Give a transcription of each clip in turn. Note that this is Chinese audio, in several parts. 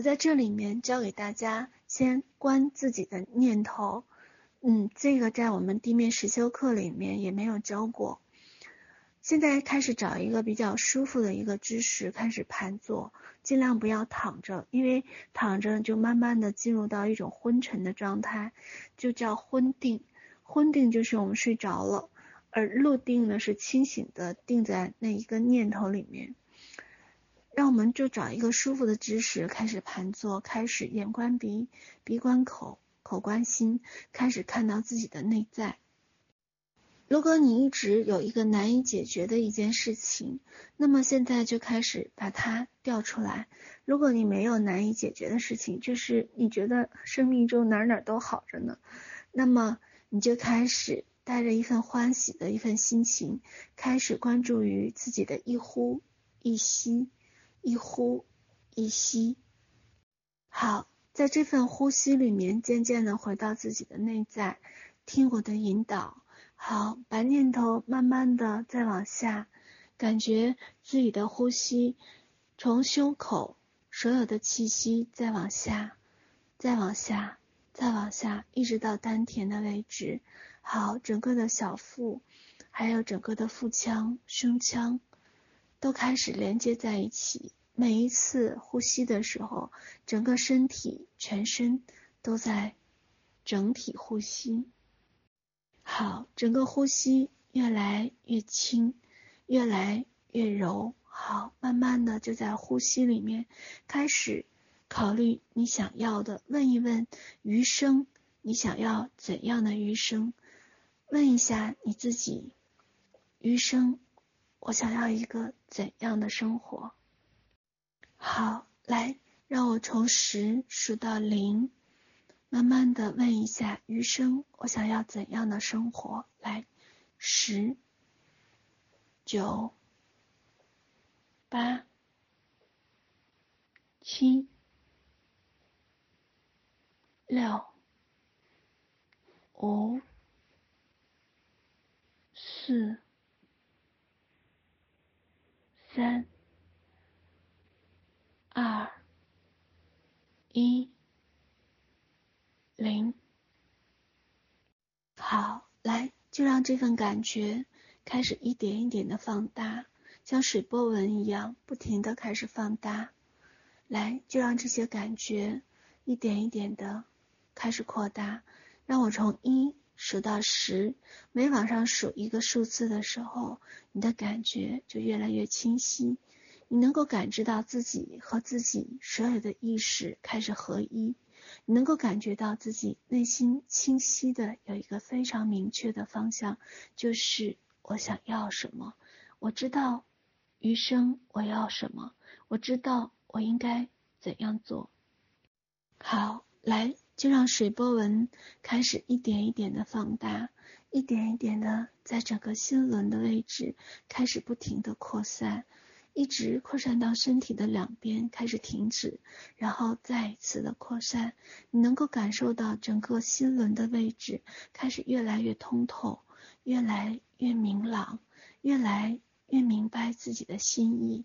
我在这里面教给大家，先观自己的念头。嗯，这个在我们地面实修课里面也没有教过。现在开始找一个比较舒服的一个姿势，开始盘坐，尽量不要躺着，因为躺着就慢慢的进入到一种昏沉的状态，就叫昏定。昏定就是我们睡着了，而入定呢是清醒的，定在那一个念头里面。让我们就找一个舒服的姿势，开始盘坐，开始眼观鼻，鼻观口。口观心，开始看到自己的内在。如果你一直有一个难以解决的一件事情，那么现在就开始把它调出来。如果你没有难以解决的事情，就是你觉得生命中哪哪都好着呢，那么你就开始带着一份欢喜的一份心情，开始关注于自己的一呼一吸，一呼一吸。好。在这份呼吸里面，渐渐的回到自己的内在，听我的引导。好，把念头慢慢的再往下，感觉自己的呼吸从胸口所有的气息再往下，再往下，再往下，一直到丹田的位置。好，整个的小腹，还有整个的腹腔、胸腔，都开始连接在一起。每一次呼吸的时候，整个身体、全身都在整体呼吸。好，整个呼吸越来越轻，越来越柔。好，慢慢的就在呼吸里面开始考虑你想要的，问一问余生你想要怎样的余生？问一下你自己，余生我想要一个怎样的生活？好，来，让我从十数到零，慢慢的问一下余生我想要怎样的生活？来，十、九、八、七、六、五、四、三。二一零，好，来，就让这份感觉开始一点一点的放大，像水波纹一样，不停的开始放大。来，就让这些感觉一点一点的开始扩大。让我从一数到十，每往上数一个数字的时候，你的感觉就越来越清晰。你能够感知到自己和自己所有的意识开始合一，你能够感觉到自己内心清晰的有一个非常明确的方向，就是我想要什么，我知道余生我要什么，我知道我应该怎样做。好，来，就让水波纹开始一点一点的放大，一点一点的在整个心轮的位置开始不停的扩散。一直扩散到身体的两边，开始停止，然后再一次的扩散。你能够感受到整个心轮的位置开始越来越通透，越来越明朗，越来越明白自己的心意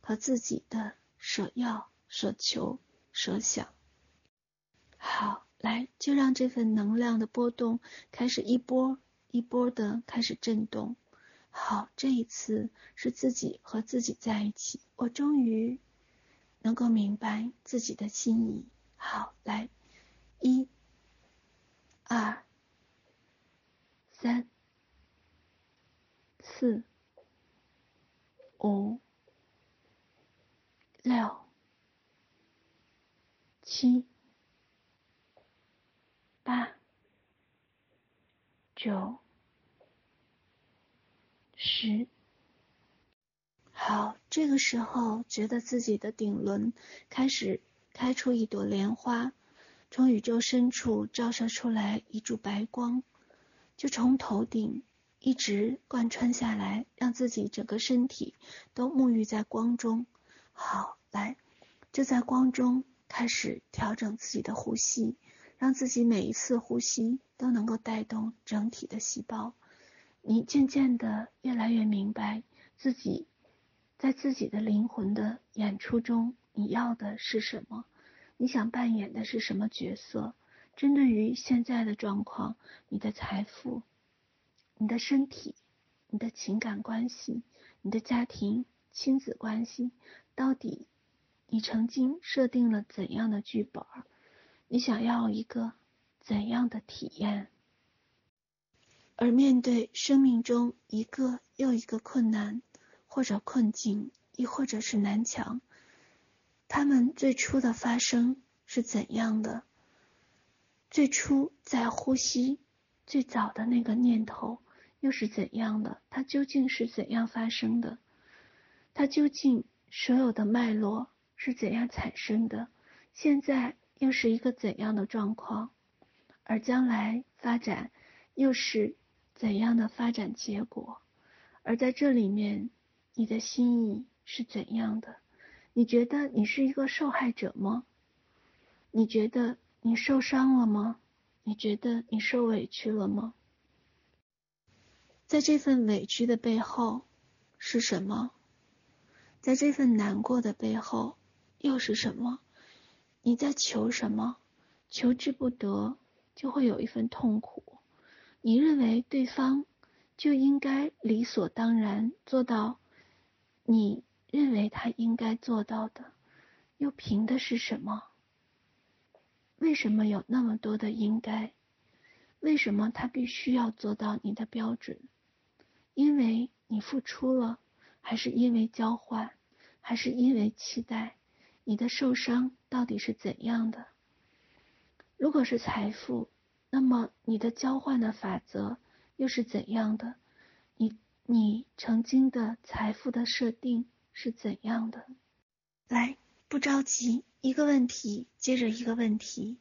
和自己的所要、所求、所想。好，来，就让这份能量的波动开始一波一波的开始震动。好，这一次是自己和自己在一起，我终于能够明白自己的心意。好，来，一、二、三、四、五、六、七、八、九。十，好，这个时候觉得自己的顶轮开始开出一朵莲花，从宇宙深处照射出来一柱白光，就从头顶一直贯穿下来，让自己整个身体都沐浴在光中。好，来，就在光中开始调整自己的呼吸，让自己每一次呼吸都能够带动整体的细胞。你渐渐的越来越明白自己在自己的灵魂的演出中，你要的是什么？你想扮演的是什么角色？针对于现在的状况，你的财富、你的身体、你的情感关系、你的家庭、亲子关系，到底你曾经设定了怎样的剧本？你想要一个怎样的体验？而面对生命中一个又一个困难，或者困境，亦或者是难墙，他们最初的发生是怎样的？最初在呼吸最早的那个念头又是怎样的？它究竟是怎样发生的？它究竟所有的脉络是怎样产生的？现在又是一个怎样的状况？而将来发展又是怎样的发展结果？而在这里面，你的心意是怎样的？你觉得你是一个受害者吗？你觉得你受伤了吗？你觉得你受委屈了吗？在这份委屈的背后是什么？在这份难过的背后又是什么？你在求什么？求之不得，就会有一份痛苦。你认为对方就应该理所当然做到你认为他应该做到的，又凭的是什么？为什么有那么多的应该？为什么他必须要做到你的标准？因为你付出了，还是因为交换，还是因为期待？你的受伤到底是怎样的？如果是财富，那么你的交换的法则又是怎样的？你你曾经的财富的设定是怎样的？来，不着急，一个问题接着一个问题，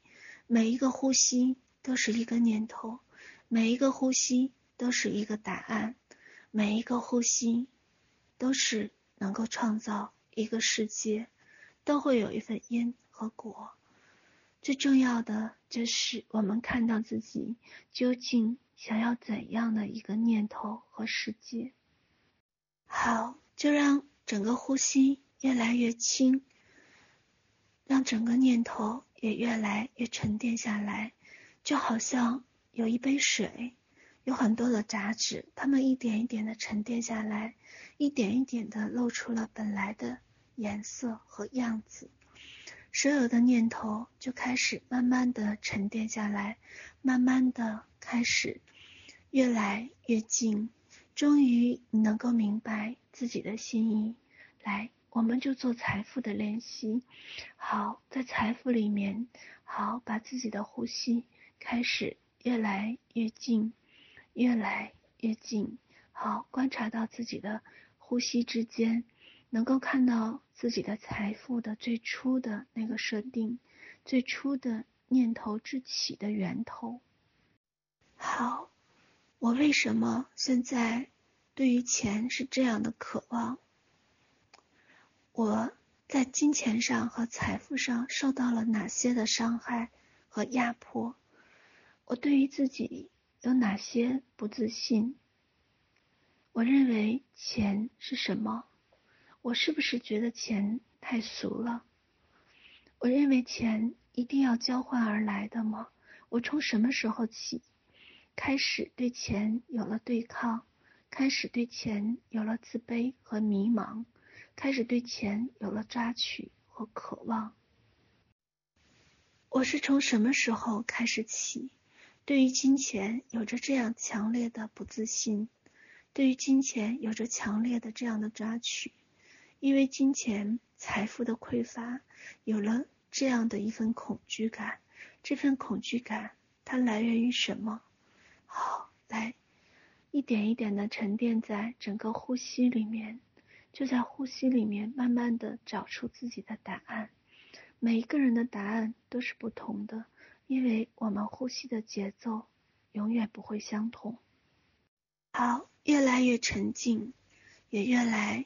每一个呼吸都是一个念头，每一个呼吸都是一个答案，每一个呼吸都是能够创造一个世界，都会有一份因和果。最重要的就是我们看到自己究竟想要怎样的一个念头和世界。好，就让整个呼吸越来越轻，让整个念头也越来越沉淀下来，就好像有一杯水，有很多的杂质，它们一点一点的沉淀下来，一点一点的露出了本来的颜色和样子。所有的念头就开始慢慢的沉淀下来，慢慢的开始越来越静，终于你能够明白自己的心意。来，我们就做财富的练习。好，在财富里面，好，把自己的呼吸开始越来越静，越来越静。好，观察到自己的呼吸之间。能够看到自己的财富的最初的那个设定，最初的念头之起的源头。好，我为什么现在对于钱是这样的渴望？我在金钱上和财富上受到了哪些的伤害和压迫？我对于自己有哪些不自信？我认为钱是什么？我是不是觉得钱太俗了？我认为钱一定要交换而来的吗？我从什么时候起开始对钱有了对抗，开始对钱有了自卑和迷茫，开始对钱有了抓取和渴望？我是从什么时候开始起对于金钱有着这样强烈的不自信，对于金钱有着强烈的这样的抓取？因为金钱、财富的匮乏，有了这样的一份恐惧感。这份恐惧感，它来源于什么？好，来，一点一点的沉淀在整个呼吸里面，就在呼吸里面慢慢的找出自己的答案。每一个人的答案都是不同的，因为我们呼吸的节奏永远不会相同。好，越来越沉静，也越来。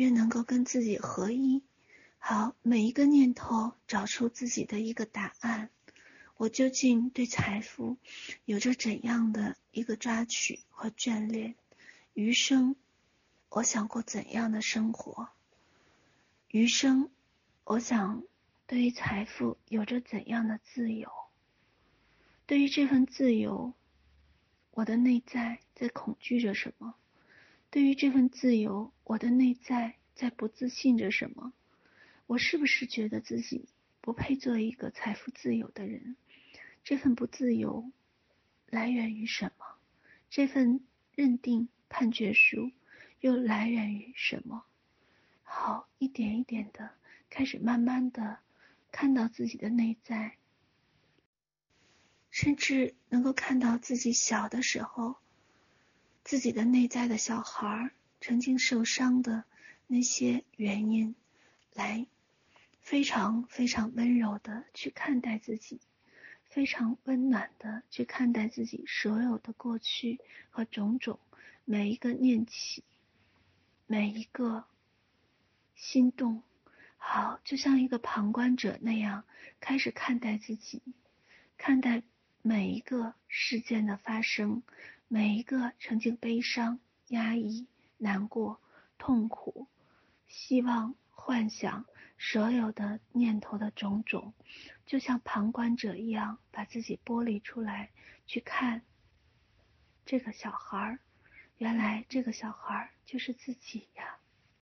越能够跟自己合一，好，每一个念头找出自己的一个答案。我究竟对财富有着怎样的一个抓取和眷恋？余生，我想过怎样的生活？余生，我想对于财富有着怎样的自由？对于这份自由，我的内在在恐惧着什么？对于这份自由，我的内在在不自信着什么？我是不是觉得自己不配做一个财富自由的人？这份不自由来源于什么？这份认定判决书又来源于什么？好，一点一点的开始，慢慢的看到自己的内在，甚至能够看到自己小的时候，自己的内在的小孩曾经受伤的那些原因，来非常非常温柔的去看待自己，非常温暖的去看待自己所有的过去和种种，每一个念起，每一个。心动，好，就像一个旁观者那样开始看待自己，看待每一个事件的发生，每一个曾经悲伤、压抑、难过、痛苦、希望、幻想，所有的念头的种种，就像旁观者一样，把自己剥离出来，去看这个小孩儿，原来这个小孩儿就是自己呀。